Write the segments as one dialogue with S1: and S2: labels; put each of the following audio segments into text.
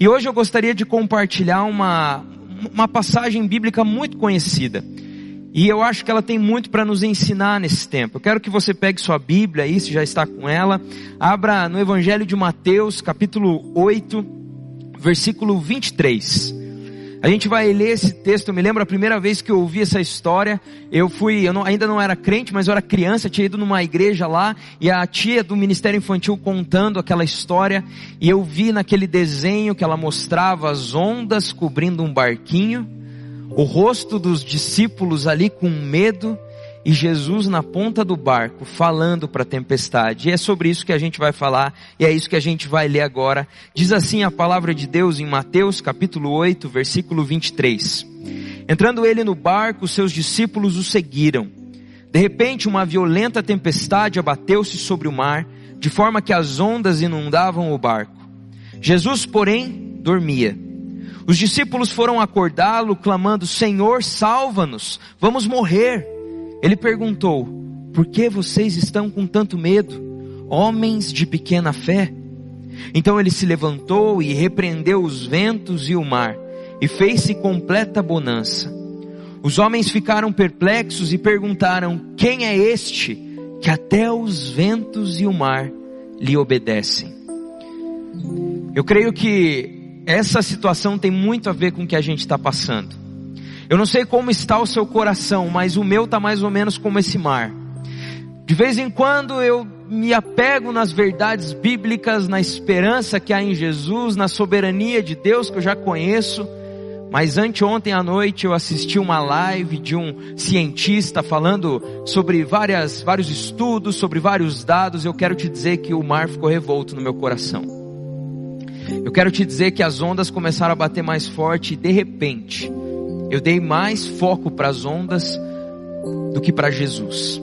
S1: E hoje eu gostaria de compartilhar uma, uma passagem bíblica muito conhecida. E eu acho que ela tem muito para nos ensinar nesse tempo. Eu quero que você pegue sua Bíblia aí, se já está com ela. Abra no Evangelho de Mateus, capítulo 8, versículo 23. A gente vai ler esse texto. Eu me lembro a primeira vez que eu ouvi essa história. Eu fui, eu não, ainda não era crente, mas eu era criança, tinha ido numa igreja lá e a tia do Ministério Infantil contando aquela história. E eu vi naquele desenho que ela mostrava as ondas cobrindo um barquinho o rosto dos discípulos ali com medo e Jesus na ponta do barco falando para a tempestade. E é sobre isso que a gente vai falar e é isso que a gente vai ler agora. Diz assim a palavra de Deus em Mateus capítulo 8, versículo 23. Entrando ele no barco, seus discípulos o seguiram. De repente, uma violenta tempestade abateu-se sobre o mar, de forma que as ondas inundavam o barco. Jesus, porém, dormia. Os discípulos foram acordá-lo, clamando: Senhor, salva-nos, vamos morrer. Ele perguntou: Por que vocês estão com tanto medo, homens de pequena fé? Então ele se levantou e repreendeu os ventos e o mar, e fez-se completa bonança. Os homens ficaram perplexos e perguntaram: Quem é este que até os ventos e o mar lhe obedecem? Eu creio que essa situação tem muito a ver com o que a gente está passando. Eu não sei como está o seu coração, mas o meu está mais ou menos como esse mar. De vez em quando eu me apego nas verdades bíblicas, na esperança que há em Jesus, na soberania de Deus que eu já conheço. Mas anteontem à noite eu assisti uma live de um cientista falando sobre várias, vários estudos, sobre vários dados. Eu quero te dizer que o mar ficou revolto no meu coração. Eu quero te dizer que as ondas começaram a bater mais forte e de repente eu dei mais foco para as ondas do que para Jesus.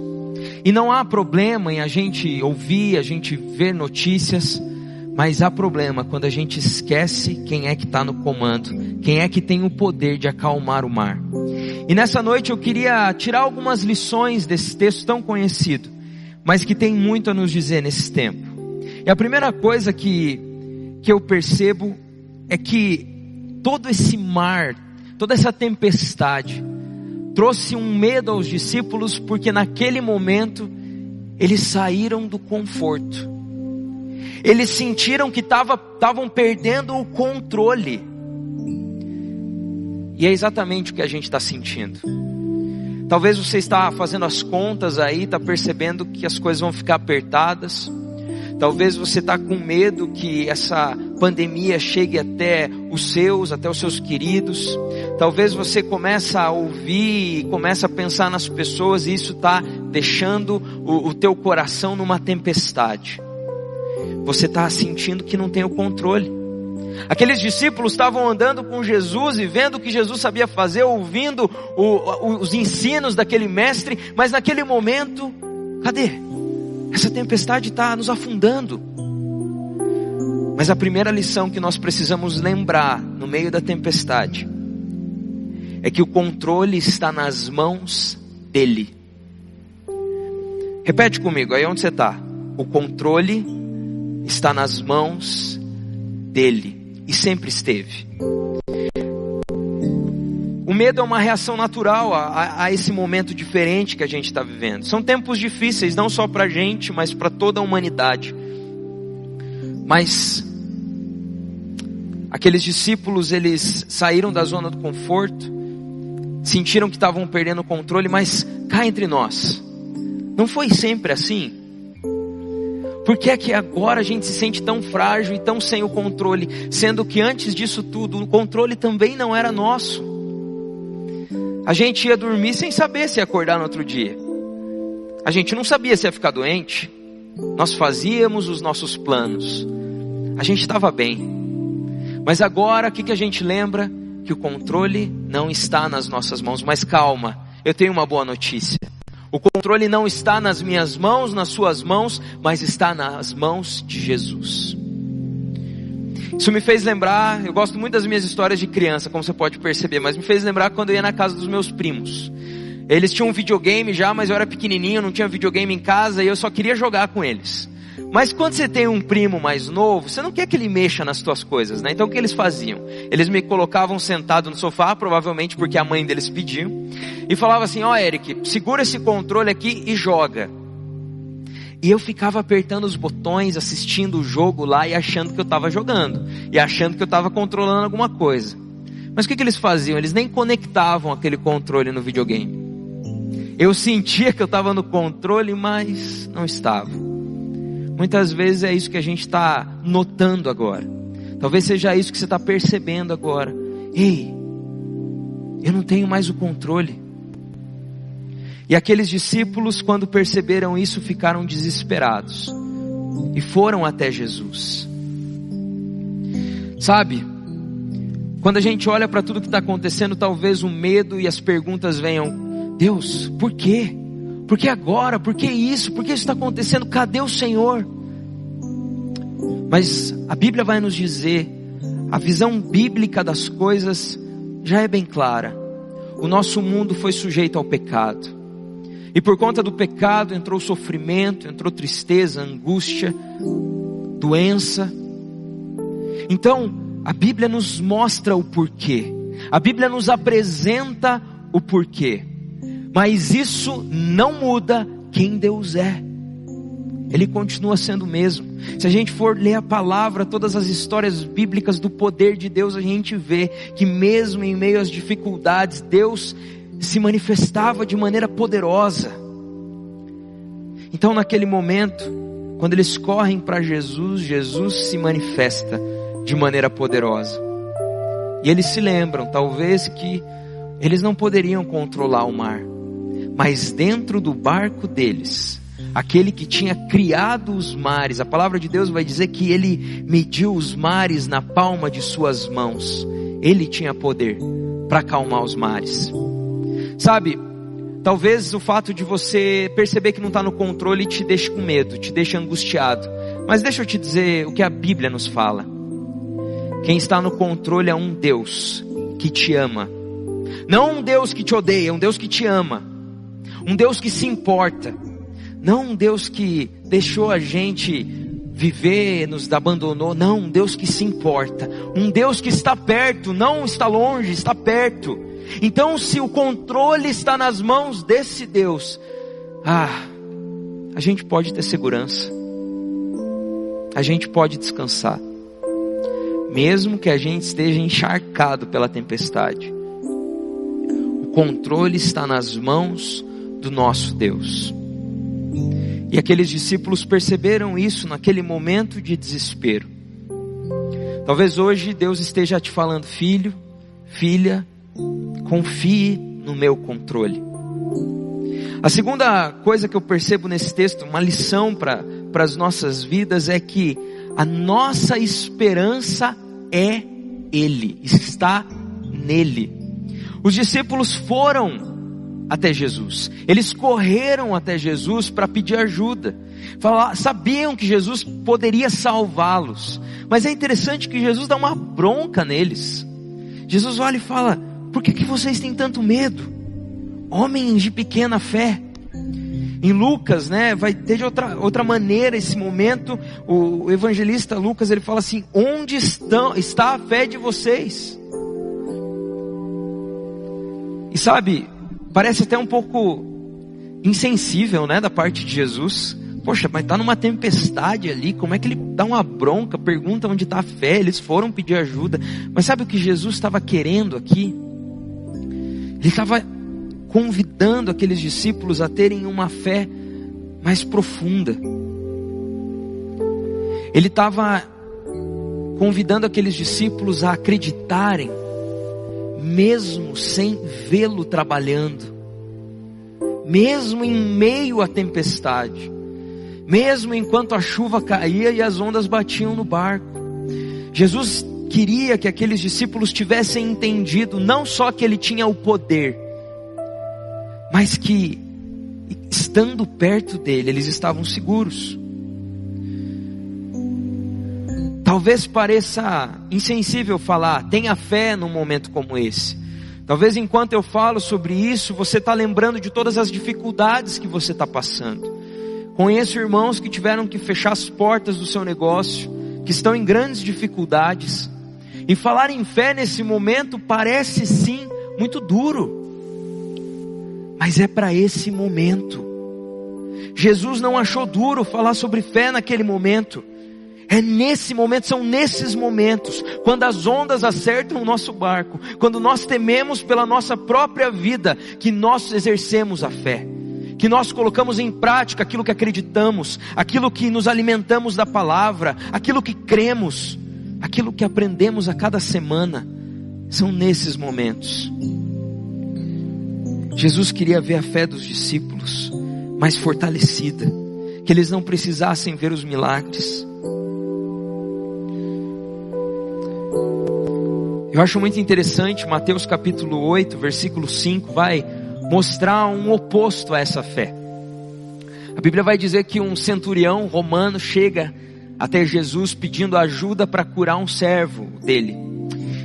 S1: E não há problema em a gente ouvir, a gente ver notícias, mas há problema quando a gente esquece quem é que está no comando, quem é que tem o poder de acalmar o mar. E nessa noite eu queria tirar algumas lições desse texto tão conhecido, mas que tem muito a nos dizer nesse tempo. E a primeira coisa que que eu percebo é que todo esse mar, toda essa tempestade, trouxe um medo aos discípulos, porque naquele momento eles saíram do conforto. Eles sentiram que estavam perdendo o controle. E é exatamente o que a gente está sentindo. Talvez você está fazendo as contas aí, está percebendo que as coisas vão ficar apertadas. Talvez você está com medo que essa pandemia chegue até os seus, até os seus queridos. Talvez você comece a ouvir comece a pensar nas pessoas e isso está deixando o, o teu coração numa tempestade. Você está sentindo que não tem o controle. Aqueles discípulos estavam andando com Jesus e vendo o que Jesus sabia fazer, ouvindo o, os ensinos daquele mestre, mas naquele momento, cadê? Essa tempestade está nos afundando. Mas a primeira lição que nós precisamos lembrar no meio da tempestade é que o controle está nas mãos dele. Repete comigo, aí onde você está? O controle está nas mãos dele e sempre esteve. Medo é uma reação natural a, a, a esse momento diferente que a gente está vivendo. São tempos difíceis, não só para a gente, mas para toda a humanidade. Mas aqueles discípulos, eles saíram da zona do conforto, sentiram que estavam perdendo o controle, mas cá entre nós, não foi sempre assim. Por que é que agora a gente se sente tão frágil e tão sem o controle, sendo que antes disso tudo o controle também não era nosso? A gente ia dormir sem saber se ia acordar no outro dia. A gente não sabia se ia ficar doente. Nós fazíamos os nossos planos. A gente estava bem. Mas agora o que, que a gente lembra? Que o controle não está nas nossas mãos. Mas calma, eu tenho uma boa notícia. O controle não está nas minhas mãos, nas suas mãos, mas está nas mãos de Jesus. Isso me fez lembrar, eu gosto muito das minhas histórias de criança, como você pode perceber, mas me fez lembrar quando eu ia na casa dos meus primos. Eles tinham um videogame já, mas eu era pequenininho, não tinha videogame em casa e eu só queria jogar com eles. Mas quando você tem um primo mais novo, você não quer que ele mexa nas suas coisas, né? Então o que eles faziam? Eles me colocavam sentado no sofá, provavelmente porque a mãe deles pediu, e falava assim: "Ó, oh, Eric, segura esse controle aqui e joga". E eu ficava apertando os botões, assistindo o jogo lá e achando que eu estava jogando, e achando que eu estava controlando alguma coisa. Mas o que, que eles faziam? Eles nem conectavam aquele controle no videogame. Eu sentia que eu estava no controle, mas não estava. Muitas vezes é isso que a gente está notando agora. Talvez seja isso que você está percebendo agora. Ei, eu não tenho mais o controle. E aqueles discípulos, quando perceberam isso, ficaram desesperados e foram até Jesus. Sabe, quando a gente olha para tudo que está acontecendo, talvez o medo e as perguntas venham: Deus, por quê? Por que agora? Por que isso? Por que isso está acontecendo? Cadê o Senhor? Mas a Bíblia vai nos dizer, a visão bíblica das coisas já é bem clara. O nosso mundo foi sujeito ao pecado. E por conta do pecado entrou sofrimento, entrou tristeza, angústia, doença. Então, a Bíblia nos mostra o porquê. A Bíblia nos apresenta o porquê. Mas isso não muda quem Deus é. Ele continua sendo o mesmo. Se a gente for ler a palavra, todas as histórias bíblicas do poder de Deus, a gente vê que mesmo em meio às dificuldades, Deus se manifestava de maneira poderosa. Então, naquele momento, quando eles correm para Jesus, Jesus se manifesta de maneira poderosa. E eles se lembram, talvez, que eles não poderiam controlar o mar, mas dentro do barco deles, aquele que tinha criado os mares, a palavra de Deus vai dizer que ele mediu os mares na palma de suas mãos, ele tinha poder para acalmar os mares. Sabe, talvez o fato de você perceber que não está no controle te deixe com medo, te deixe angustiado. Mas deixa eu te dizer o que a Bíblia nos fala. Quem está no controle é um Deus que te ama. Não um Deus que te odeia, um Deus que te ama. Um Deus que se importa. Não um Deus que deixou a gente viver, nos abandonou. Não, um Deus que se importa. Um Deus que está perto, não está longe, está perto. Então, se o controle está nas mãos desse Deus, ah, a gente pode ter segurança, a gente pode descansar, mesmo que a gente esteja encharcado pela tempestade. O controle está nas mãos do nosso Deus. E aqueles discípulos perceberam isso naquele momento de desespero. Talvez hoje Deus esteja te falando, filho, filha, confie no meu controle. A segunda coisa que eu percebo nesse texto, uma lição para as nossas vidas, é que a nossa esperança é Ele, está nele. Os discípulos foram até Jesus, eles correram até Jesus para pedir ajuda, Falar, sabiam que Jesus poderia salvá-los, mas é interessante que Jesus dá uma bronca neles. Jesus olha e fala: por que, que vocês têm tanto medo? Homens de pequena fé. Em Lucas, né, vai ter de outra, outra maneira esse momento, o evangelista Lucas, ele fala assim, onde estão, está a fé de vocês? E sabe, parece até um pouco insensível, né, da parte de Jesus. Poxa, mas está numa tempestade ali, como é que ele dá uma bronca, pergunta onde está a fé, eles foram pedir ajuda. Mas sabe o que Jesus estava querendo aqui? Ele estava convidando aqueles discípulos a terem uma fé mais profunda. Ele estava convidando aqueles discípulos a acreditarem, mesmo sem vê-lo trabalhando, mesmo em meio à tempestade, mesmo enquanto a chuva caía e as ondas batiam no barco. Jesus queria que aqueles discípulos tivessem entendido não só que ele tinha o poder, mas que estando perto dele, eles estavam seguros. Talvez pareça insensível falar, tenha fé num momento como esse. Talvez enquanto eu falo sobre isso, você está lembrando de todas as dificuldades que você está passando. Conheço irmãos que tiveram que fechar as portas do seu negócio, que estão em grandes dificuldades. E falar em fé nesse momento parece sim muito duro. Mas é para esse momento. Jesus não achou duro falar sobre fé naquele momento. É nesse momento, são nesses momentos, quando as ondas acertam o nosso barco, quando nós tememos pela nossa própria vida, que nós exercemos a fé, que nós colocamos em prática aquilo que acreditamos, aquilo que nos alimentamos da palavra, aquilo que cremos, aquilo que aprendemos a cada semana. São nesses momentos. Jesus queria ver a fé dos discípulos mais fortalecida, que eles não precisassem ver os milagres. Eu acho muito interessante, Mateus capítulo 8, versículo 5, vai mostrar um oposto a essa fé. A Bíblia vai dizer que um centurião romano chega até Jesus pedindo ajuda para curar um servo dele.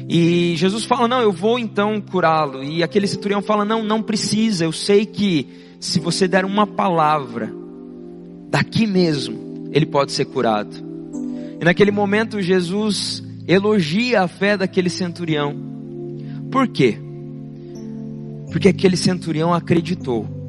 S1: E Jesus fala: Não, eu vou então curá-lo. E aquele centurião fala: Não, não precisa. Eu sei que se você der uma palavra, daqui mesmo, ele pode ser curado. E naquele momento, Jesus elogia a fé daquele centurião. Por quê? Porque aquele centurião acreditou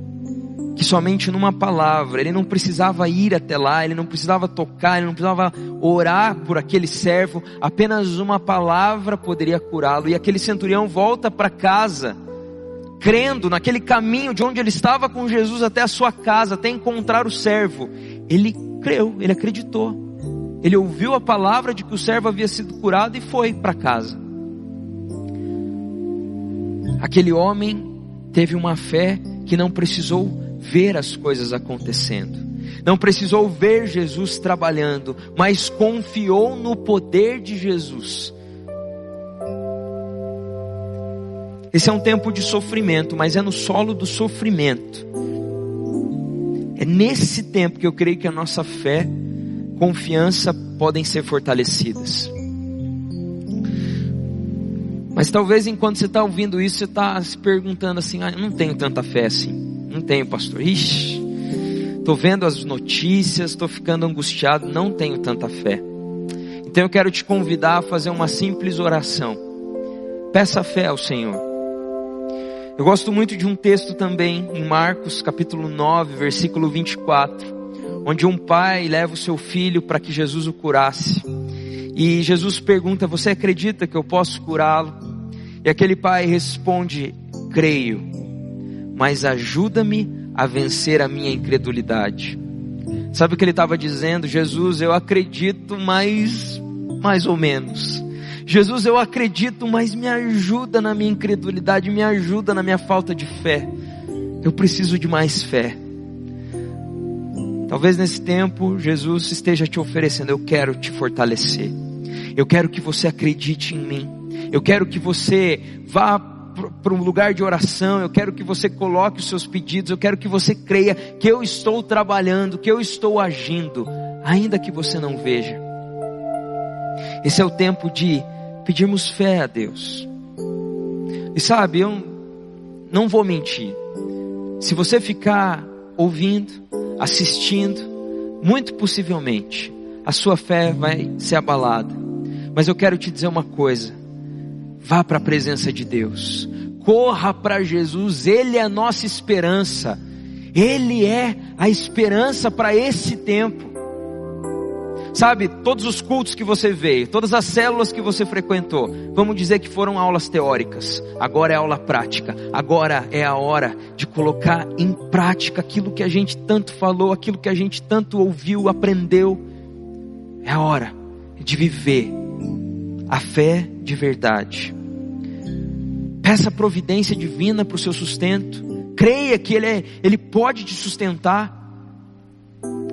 S1: que somente numa palavra, ele não precisava ir até lá, ele não precisava tocar, ele não precisava orar por aquele servo, apenas uma palavra poderia curá-lo. E aquele centurião volta para casa, crendo naquele caminho de onde ele estava com Jesus até a sua casa, até encontrar o servo. Ele creu, ele acreditou. Ele ouviu a palavra de que o servo havia sido curado e foi para casa. Aquele homem teve uma fé que não precisou ver as coisas acontecendo. Não precisou ver Jesus trabalhando, mas confiou no poder de Jesus. Esse é um tempo de sofrimento, mas é no solo do sofrimento. É nesse tempo que eu creio que a nossa fé, confiança podem ser fortalecidas. Mas talvez enquanto você está ouvindo isso, você está se perguntando assim: ah, eu não tenho tanta fé assim. Não tenho, pastor. Ixi, estou vendo as notícias, estou ficando angustiado, não tenho tanta fé. Então eu quero te convidar a fazer uma simples oração. Peça fé ao Senhor. Eu gosto muito de um texto também em Marcos, capítulo 9, versículo 24, onde um pai leva o seu filho para que Jesus o curasse. E Jesus pergunta: Você acredita que eu posso curá-lo? E aquele pai responde: Creio mas ajuda-me a vencer a minha incredulidade. Sabe o que ele estava dizendo? Jesus, eu acredito, mas mais ou menos. Jesus, eu acredito, mas me ajuda na minha incredulidade, me ajuda na minha falta de fé. Eu preciso de mais fé. Talvez nesse tempo Jesus esteja te oferecendo, eu quero te fortalecer. Eu quero que você acredite em mim. Eu quero que você vá para um lugar de oração, eu quero que você coloque os seus pedidos, eu quero que você creia que eu estou trabalhando, que eu estou agindo, ainda que você não veja. Esse é o tempo de pedirmos fé a Deus. E sabe, eu não vou mentir. Se você ficar ouvindo, assistindo, muito possivelmente a sua fé vai ser abalada. Mas eu quero te dizer uma coisa Vá para a presença de Deus. Corra para Jesus, Ele é a nossa esperança. Ele é a esperança para esse tempo. Sabe, todos os cultos que você veio, todas as células que você frequentou, vamos dizer que foram aulas teóricas, agora é aula prática, agora é a hora de colocar em prática aquilo que a gente tanto falou, aquilo que a gente tanto ouviu, aprendeu. É a hora de viver a fé de verdade. Peça providência divina para o seu sustento. Creia que ele, é, ele pode te sustentar.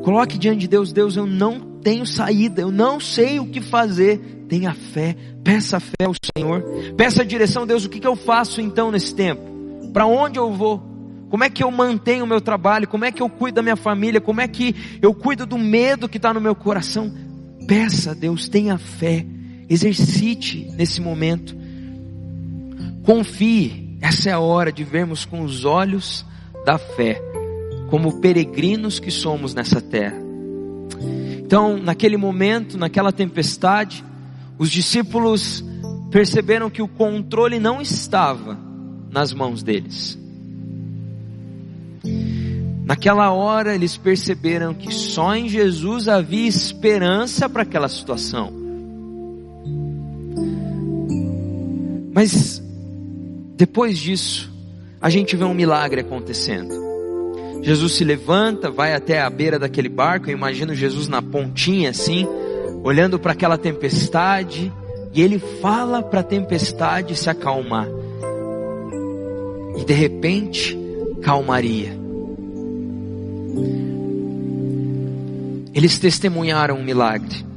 S1: Coloque diante de Deus, Deus, eu não tenho saída, eu não sei o que fazer. Tenha fé, peça fé ao Senhor. Peça a direção, Deus, o que, que eu faço então nesse tempo? Para onde eu vou? Como é que eu mantenho o meu trabalho? Como é que eu cuido da minha família? Como é que eu cuido do medo que está no meu coração? Peça a Deus, tenha fé. Exercite nesse momento. Confie. Essa é a hora de vermos com os olhos da fé. como peregrinos que somos nessa terra. Então, naquele momento, naquela tempestade, os discípulos perceberam que o controle não estava nas mãos deles. Naquela hora eles perceberam que só em Jesus havia esperança para aquela situação. Mas depois disso, a gente vê um milagre acontecendo. Jesus se levanta, vai até a beira daquele barco, eu imagino Jesus na pontinha assim, olhando para aquela tempestade, e ele fala para a tempestade se acalmar. E de repente, calmaria. Eles testemunharam um milagre.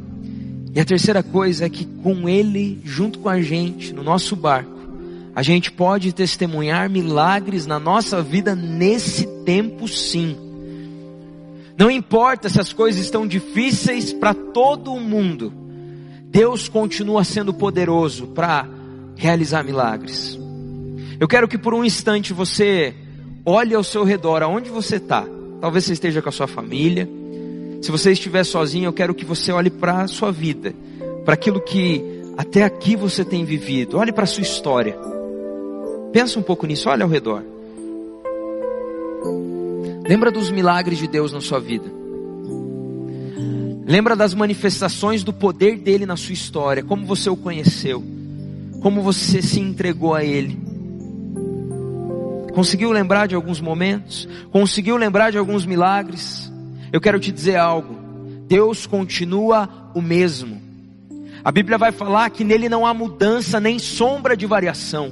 S1: E a terceira coisa é que com Ele, junto com a gente, no nosso barco, a gente pode testemunhar milagres na nossa vida nesse tempo sim. Não importa se as coisas estão difíceis para todo o mundo, Deus continua sendo poderoso para realizar milagres. Eu quero que por um instante você olhe ao seu redor, aonde você está. Talvez você esteja com a sua família. Se você estiver sozinho, eu quero que você olhe para a sua vida, para aquilo que até aqui você tem vivido. Olhe para a sua história. Pensa um pouco nisso, olha ao redor. Lembra dos milagres de Deus na sua vida. Lembra das manifestações do poder dele na sua história, como você o conheceu, como você se entregou a ele. Conseguiu lembrar de alguns momentos? Conseguiu lembrar de alguns milagres? Eu quero te dizer algo. Deus continua o mesmo. A Bíblia vai falar que nele não há mudança nem sombra de variação.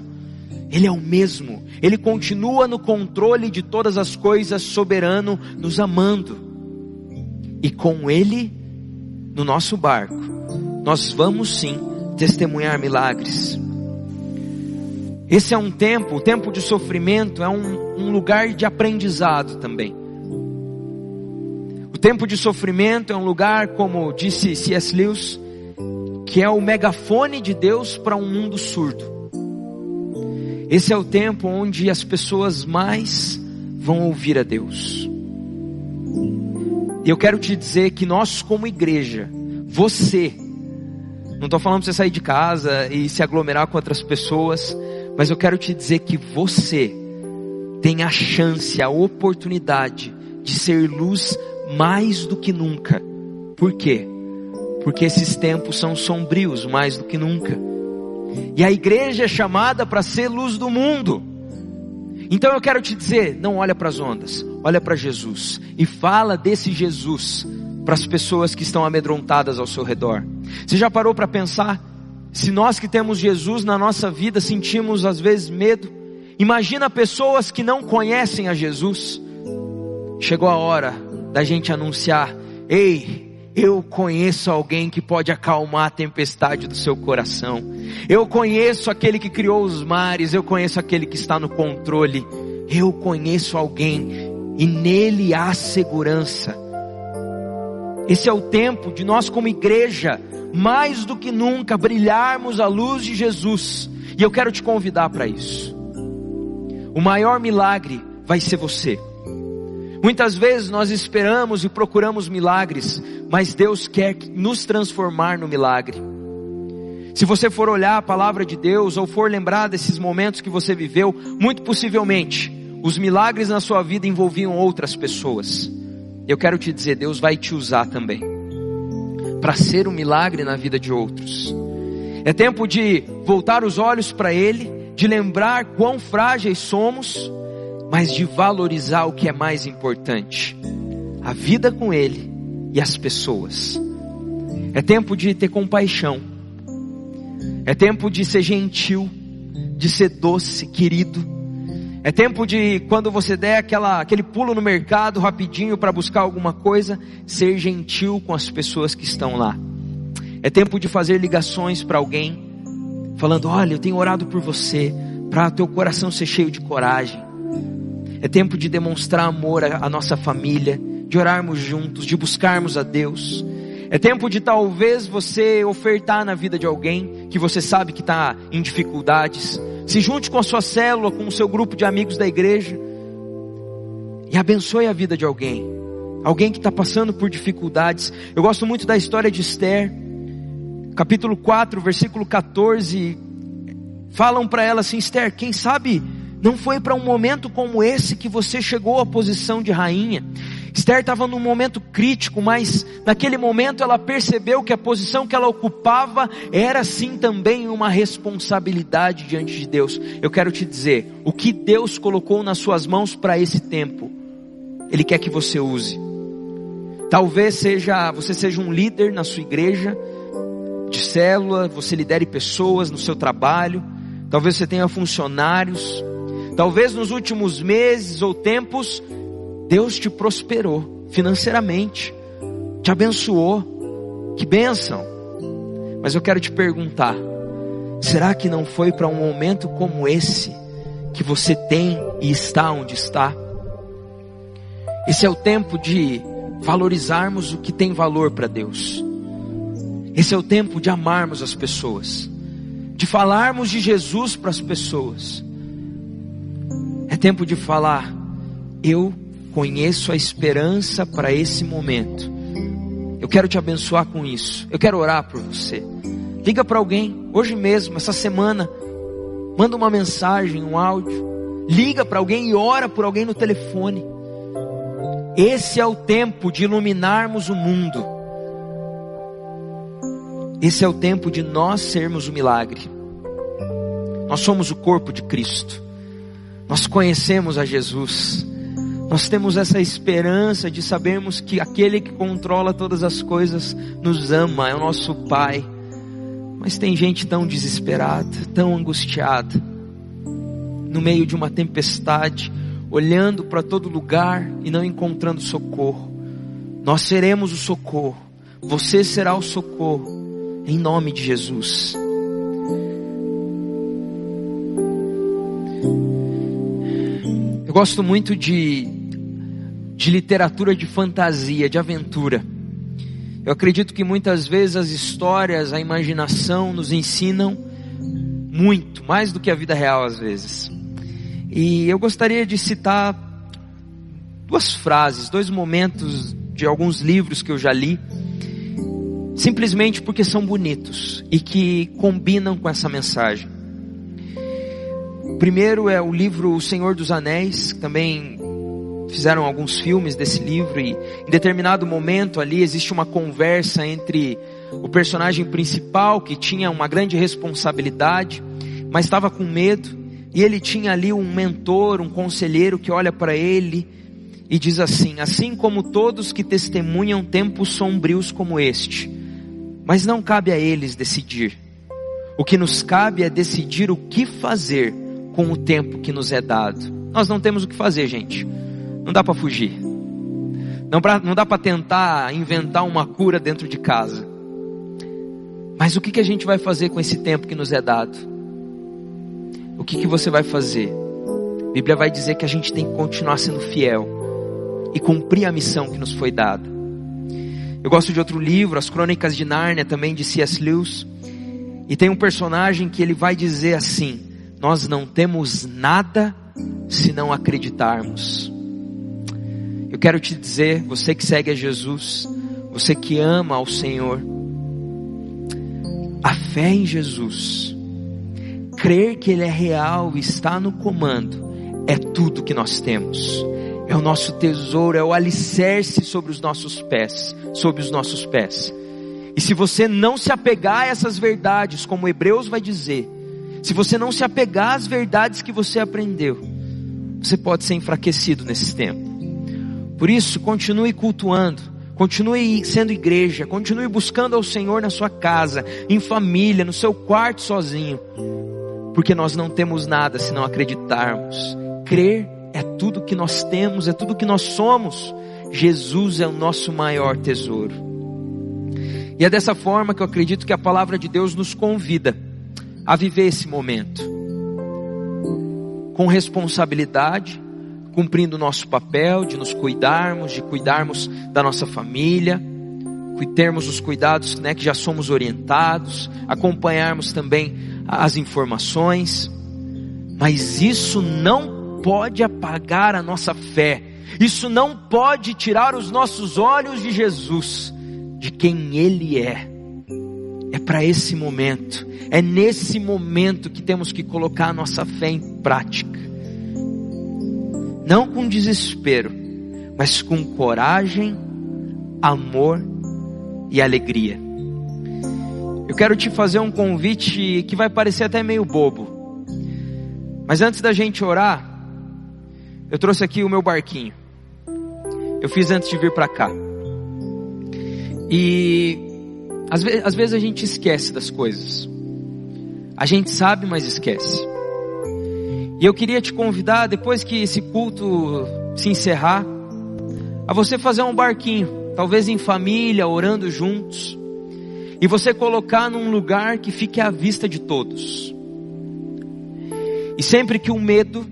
S1: Ele é o mesmo. Ele continua no controle de todas as coisas, soberano, nos amando. E com ele no nosso barco, nós vamos sim testemunhar milagres. Esse é um tempo, o tempo de sofrimento é um, um lugar de aprendizado também. Tempo de sofrimento é um lugar, como disse C.S. Lewis, que é o megafone de Deus para um mundo surdo. Esse é o tempo onde as pessoas mais vão ouvir a Deus. E eu quero te dizer que nós, como igreja, você, não estou falando para você sair de casa e se aglomerar com outras pessoas, mas eu quero te dizer que você tem a chance, a oportunidade de ser luz mais do que nunca. Por quê? Porque esses tempos são sombrios mais do que nunca. E a igreja é chamada para ser luz do mundo. Então eu quero te dizer, não olha para as ondas, olha para Jesus e fala desse Jesus para as pessoas que estão amedrontadas ao seu redor. Você já parou para pensar se nós que temos Jesus na nossa vida sentimos às vezes medo? Imagina pessoas que não conhecem a Jesus. Chegou a hora da gente anunciar: "Ei, eu conheço alguém que pode acalmar a tempestade do seu coração. Eu conheço aquele que criou os mares. Eu conheço aquele que está no controle. Eu conheço alguém e nele há segurança. Esse é o tempo de nós, como igreja, mais do que nunca, brilharmos a luz de Jesus. E eu quero te convidar para isso. O maior milagre vai ser você. Muitas vezes nós esperamos e procuramos milagres, mas Deus quer nos transformar no milagre. Se você for olhar a palavra de Deus ou for lembrar desses momentos que você viveu, muito possivelmente os milagres na sua vida envolviam outras pessoas. Eu quero te dizer, Deus vai te usar também para ser um milagre na vida de outros. É tempo de voltar os olhos para Ele, de lembrar quão frágeis somos mas de valorizar o que é mais importante: a vida com Ele e as pessoas. É tempo de ter compaixão, é tempo de ser gentil, de ser doce, querido. É tempo de, quando você der aquela, aquele pulo no mercado rapidinho para buscar alguma coisa, ser gentil com as pessoas que estão lá. É tempo de fazer ligações para alguém, falando: Olha, eu tenho orado por você, para teu coração ser cheio de coragem. É tempo de demonstrar amor à nossa família, de orarmos juntos, de buscarmos a Deus. É tempo de talvez você ofertar na vida de alguém que você sabe que está em dificuldades. Se junte com a sua célula, com o seu grupo de amigos da igreja e abençoe a vida de alguém. Alguém que está passando por dificuldades. Eu gosto muito da história de Esther, capítulo 4, versículo 14. Falam para ela assim: Esther, quem sabe não foi para um momento como esse que você chegou à posição de rainha. Esther estava num momento crítico, mas naquele momento ela percebeu que a posição que ela ocupava era sim também uma responsabilidade diante de Deus. Eu quero te dizer, o que Deus colocou nas suas mãos para esse tempo, Ele quer que você use. Talvez seja, você seja um líder na sua igreja, de célula, você lidere pessoas no seu trabalho, talvez você tenha funcionários, talvez nos últimos meses ou tempos Deus te prosperou financeiramente, te abençoou. Que bênção! Mas eu quero te perguntar: será que não foi para um momento como esse que você tem e está onde está? Esse é o tempo de valorizarmos o que tem valor para Deus. Esse é o tempo de amarmos as pessoas, de falarmos de Jesus para as pessoas. Tempo de falar: eu conheço a esperança para esse momento. Eu quero te abençoar com isso. Eu quero orar por você. Liga para alguém, hoje mesmo, essa semana. Manda uma mensagem, um áudio. Liga para alguém e ora por alguém no telefone. Esse é o tempo de iluminarmos o mundo. Esse é o tempo de nós sermos o milagre. Nós somos o corpo de Cristo. Nós conhecemos a Jesus. Nós temos essa esperança de sabermos que aquele que controla todas as coisas nos ama, é o nosso Pai. Mas tem gente tão desesperada, tão angustiada, no meio de uma tempestade, olhando para todo lugar e não encontrando socorro. Nós seremos o socorro, você será o socorro, em nome de Jesus. Eu gosto muito de de literatura de fantasia, de aventura. Eu acredito que muitas vezes as histórias, a imaginação nos ensinam muito, mais do que a vida real às vezes. E eu gostaria de citar duas frases, dois momentos de alguns livros que eu já li, simplesmente porque são bonitos e que combinam com essa mensagem. Primeiro é o livro O Senhor dos Anéis, também fizeram alguns filmes desse livro e em determinado momento ali existe uma conversa entre o personagem principal que tinha uma grande responsabilidade, mas estava com medo, e ele tinha ali um mentor, um conselheiro que olha para ele e diz assim: Assim como todos que testemunham tempos sombrios como este, mas não cabe a eles decidir. O que nos cabe é decidir o que fazer com o tempo que nos é dado. Nós não temos o que fazer, gente. Não dá para fugir. Não, pra, não dá para tentar inventar uma cura dentro de casa. Mas o que, que a gente vai fazer com esse tempo que nos é dado? O que, que você vai fazer? A Bíblia vai dizer que a gente tem que continuar sendo fiel e cumprir a missão que nos foi dada. Eu gosto de outro livro, As Crônicas de Nárnia, também de C.S. Lewis. E tem um personagem que ele vai dizer assim: Nós não temos nada se não acreditarmos. Eu quero te dizer, você que segue a Jesus, você que ama ao Senhor, a fé em Jesus, crer que Ele é real e está no comando, é tudo que nós temos. É o nosso tesouro, é o alicerce sobre os nossos pés, sobre os nossos pés. E se você não se apegar a essas verdades, como Hebreus vai dizer, se você não se apegar às verdades que você aprendeu, você pode ser enfraquecido nesse tempo. Por isso, continue cultuando, continue sendo igreja, continue buscando ao Senhor na sua casa, em família, no seu quarto sozinho, porque nós não temos nada se não acreditarmos. Crer é tudo que nós temos, é tudo que nós somos. Jesus é o nosso maior tesouro. E é dessa forma que eu acredito que a palavra de Deus nos convida a viver esse momento. Com responsabilidade, cumprindo o nosso papel de nos cuidarmos, de cuidarmos da nossa família, termos os cuidados né, que já somos orientados, acompanharmos também as informações, mas isso não pode apagar a nossa fé. Isso não pode tirar os nossos olhos de Jesus, de quem Ele é. É para esse momento, é nesse momento que temos que colocar a nossa fé em prática. Não com desespero, mas com coragem, amor e alegria. Eu quero te fazer um convite que vai parecer até meio bobo. Mas antes da gente orar, eu trouxe aqui o meu barquinho. Eu fiz antes de vir para cá. E às vezes, às vezes a gente esquece das coisas. A gente sabe, mas esquece. E eu queria te convidar, depois que esse culto se encerrar, a você fazer um barquinho, talvez em família, orando juntos, e você colocar num lugar que fique à vista de todos. E sempre que o medo,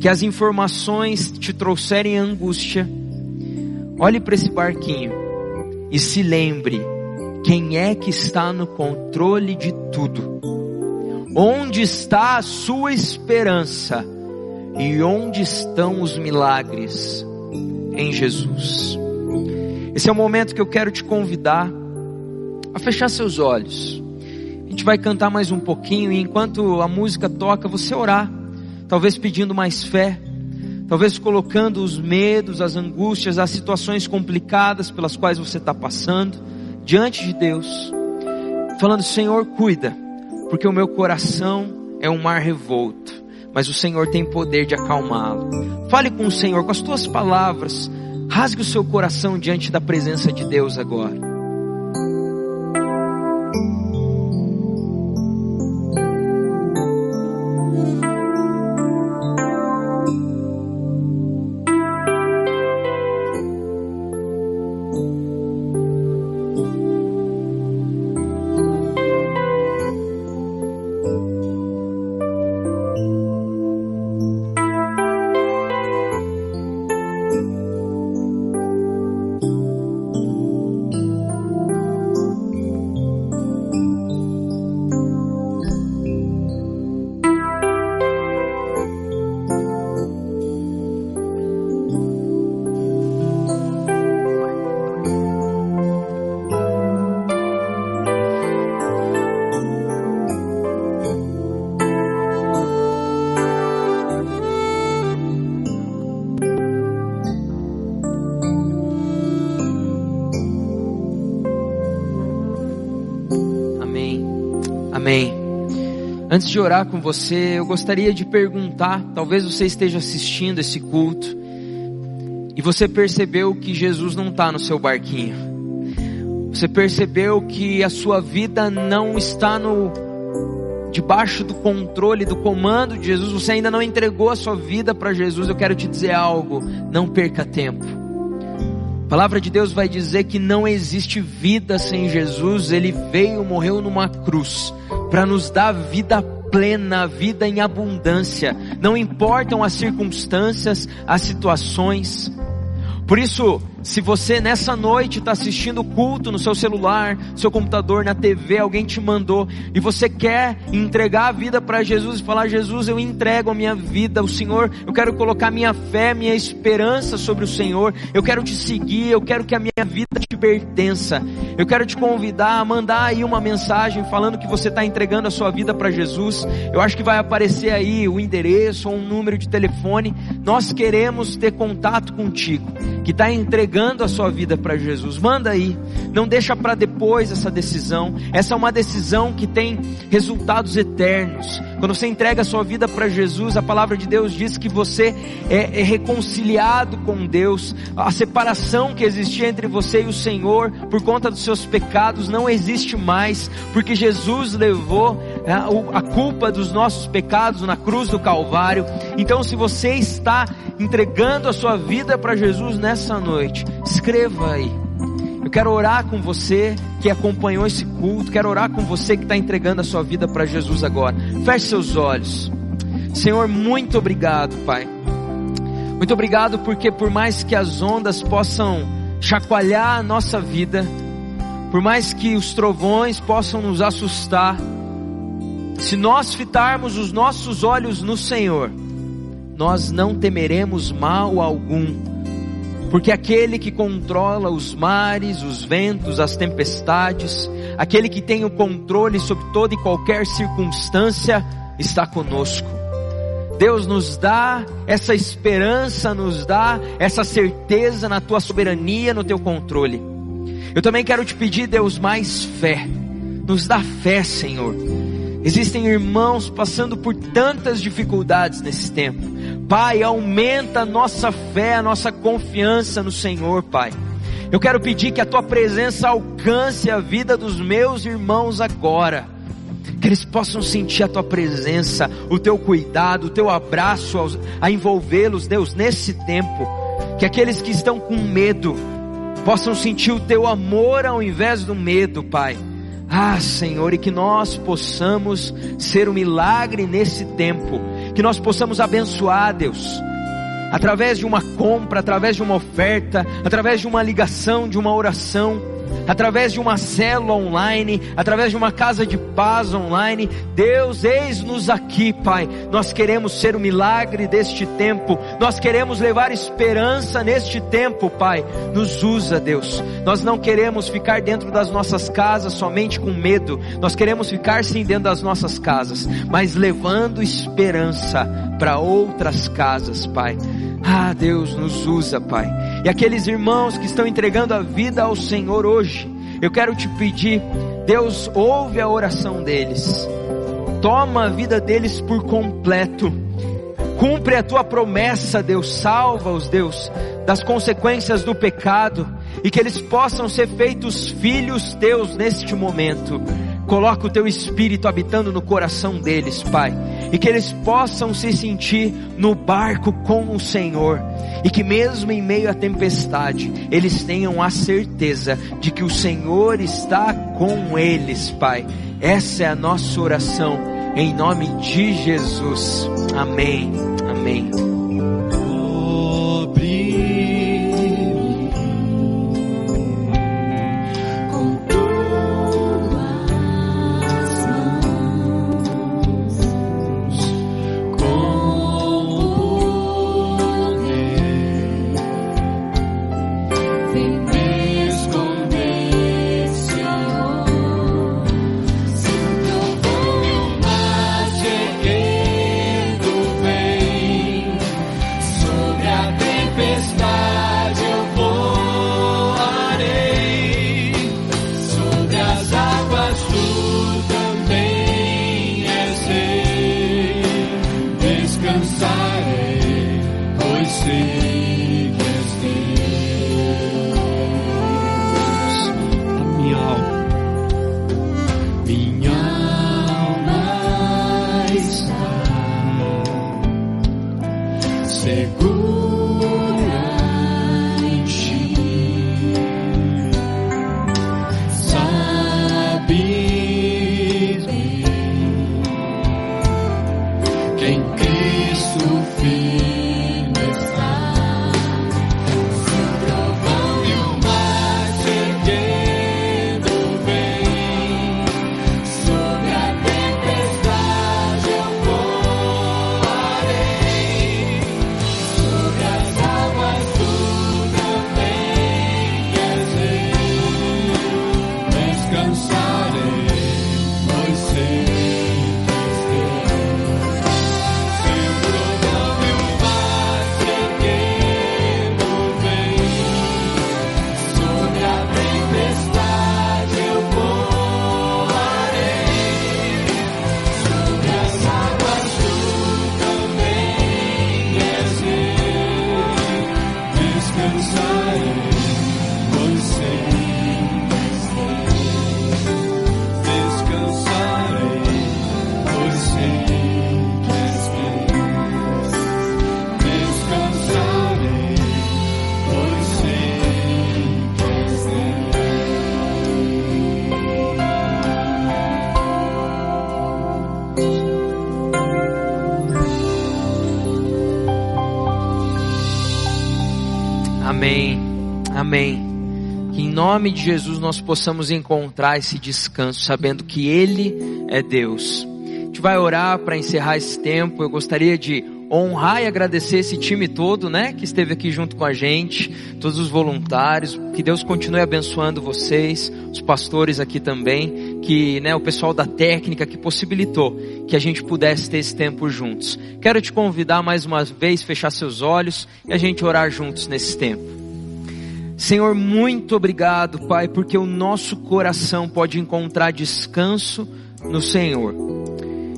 S1: que as informações te trouxerem angústia, olhe para esse barquinho e se lembre quem é que está no controle de tudo. Onde está a sua esperança? E onde estão os milagres? Em Jesus. Esse é o momento que eu quero te convidar a fechar seus olhos. A gente vai cantar mais um pouquinho e enquanto a música toca, você orar, talvez pedindo mais fé, talvez colocando os medos, as angústias, as situações complicadas pelas quais você está passando diante de Deus, falando: Senhor, cuida, porque o meu coração é um mar revolto, mas o Senhor tem poder de acalmá-lo. Fale com o Senhor, com as tuas palavras, rasgue o seu coração diante da presença de Deus agora. Antes de orar com você, eu gostaria de perguntar, talvez você esteja assistindo esse culto e você percebeu que Jesus não está no seu barquinho. Você percebeu que a sua vida não está no debaixo do controle, do comando de Jesus. Você ainda não entregou a sua vida para Jesus. Eu quero te dizer algo, não perca tempo. A palavra de Deus vai dizer que não existe vida sem Jesus. Ele veio, morreu numa cruz para nos dar vida plena, vida em abundância. Não importam as circunstâncias, as situações. Por isso, se você nessa noite está assistindo o culto no seu celular, seu computador, na TV, alguém te mandou e você quer entregar a vida para Jesus e falar: Jesus, eu entrego a minha vida ao Senhor, eu quero colocar minha fé, minha esperança sobre o Senhor, eu quero te seguir, eu quero que a minha vida te pertença. Eu quero te convidar a mandar aí uma mensagem falando que você está entregando a sua vida para Jesus. Eu acho que vai aparecer aí o endereço ou um número de telefone. Nós queremos ter contato contigo, que está entregando entregando a sua vida para Jesus. Manda aí, não deixa para depois essa decisão. Essa é uma decisão que tem resultados eternos. Quando você entrega a sua vida para Jesus, a palavra de Deus diz que você é, é reconciliado com Deus. A separação que existia entre você e o Senhor por conta dos seus pecados não existe mais, porque Jesus levou é, a culpa dos nossos pecados na cruz do Calvário. Então, se você está entregando a sua vida para Jesus nessa noite, escreva aí. Eu quero orar com você que acompanhou esse culto, quero orar com você que está entregando a sua vida para Jesus agora. Feche seus olhos. Senhor, muito obrigado, Pai. Muito obrigado porque por mais que as ondas possam chacoalhar a nossa vida, por mais que os trovões possam nos assustar, se nós fitarmos os nossos olhos no Senhor, nós não temeremos mal algum, porque aquele que controla os mares, os ventos, as tempestades, aquele que tem o controle sobre toda e qualquer circunstância, está conosco. Deus nos dá essa esperança, nos dá essa certeza na tua soberania, no teu controle. Eu também quero te pedir, Deus, mais fé. Nos dá fé, Senhor. Existem irmãos passando por tantas dificuldades nesse tempo. Pai, aumenta a nossa fé, a nossa confiança no Senhor, Pai. Eu quero pedir que a tua presença alcance a vida dos meus irmãos agora que eles possam sentir a tua presença, o teu cuidado, o teu abraço aos, a envolvê-los, Deus, nesse tempo. Que aqueles que estão com medo possam sentir o teu amor ao invés do medo, Pai. Ah, Senhor, e que nós possamos ser um milagre nesse tempo, que nós possamos abençoar, Deus, através de uma compra, através de uma oferta, através de uma ligação, de uma oração através de uma célula online, através de uma casa de paz online. Deus, eis-nos aqui, Pai. Nós queremos ser o milagre deste tempo. Nós queremos levar esperança neste tempo, Pai. Nos usa, Deus. Nós não queremos ficar dentro das nossas casas somente com medo. Nós queremos ficar sim dentro das nossas casas, mas levando esperança para outras casas, Pai. Ah, Deus nos usa, Pai. E aqueles irmãos que estão entregando a vida ao Senhor hoje, eu quero te pedir, Deus, ouve a oração deles. Toma a vida deles por completo. Cumpre a tua promessa, Deus. Salva-os, Deus, das consequências do pecado e que eles possam ser feitos filhos teus neste momento. Coloca o teu espírito habitando no coração deles, Pai, e que eles possam se sentir no barco com o Senhor, e que mesmo em meio à tempestade, eles tenham a certeza de que o Senhor está com eles, Pai. Essa é a nossa oração, em nome de Jesus. Amém. Amém. 孤 nome de Jesus nós possamos encontrar esse descanso, sabendo que Ele é Deus. A gente vai orar para encerrar esse tempo. Eu gostaria de honrar e agradecer esse time todo, né, que esteve aqui junto com a gente, todos os voluntários, que Deus continue abençoando vocês, os pastores aqui também, que, né, o pessoal da técnica que possibilitou que a gente pudesse ter esse tempo juntos. Quero te convidar mais uma vez, fechar seus olhos e a gente orar juntos nesse tempo. Senhor, muito obrigado, Pai, porque o nosso coração pode encontrar descanso no Senhor.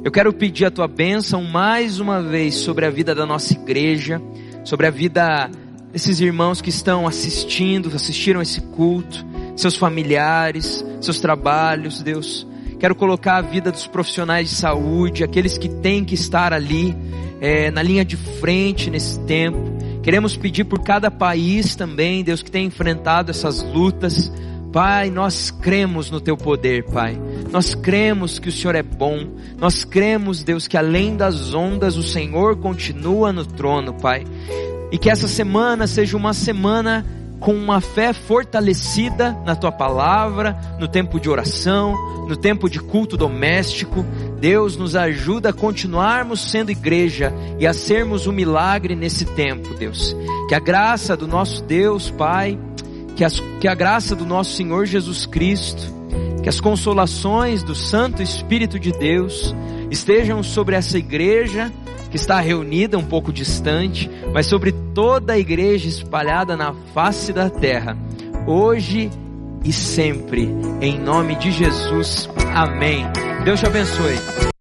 S1: Eu quero pedir a tua bênção mais uma vez sobre a vida da nossa igreja, sobre a vida desses irmãos que estão assistindo, assistiram esse culto, seus familiares, seus trabalhos, Deus. Quero colocar a vida dos profissionais de saúde, aqueles que têm que estar ali é, na linha de frente nesse tempo. Queremos pedir por cada país também, Deus, que tem enfrentado essas lutas. Pai, nós cremos no Teu poder, Pai. Nós cremos que o Senhor é bom. Nós cremos, Deus, que além das ondas o Senhor continua no trono, Pai. E que essa semana seja uma semana com uma fé fortalecida na Tua palavra, no tempo de oração, no tempo de culto doméstico. Deus nos ajuda a continuarmos sendo igreja e a sermos um milagre nesse tempo, Deus. Que a graça do nosso Deus, Pai, que, as, que a graça do nosso Senhor Jesus Cristo, que as consolações do Santo Espírito de Deus estejam sobre essa igreja que está reunida um pouco distante, mas sobre toda a igreja espalhada na face da terra, hoje e sempre, em nome de Jesus. Amém. Deus te abençoe.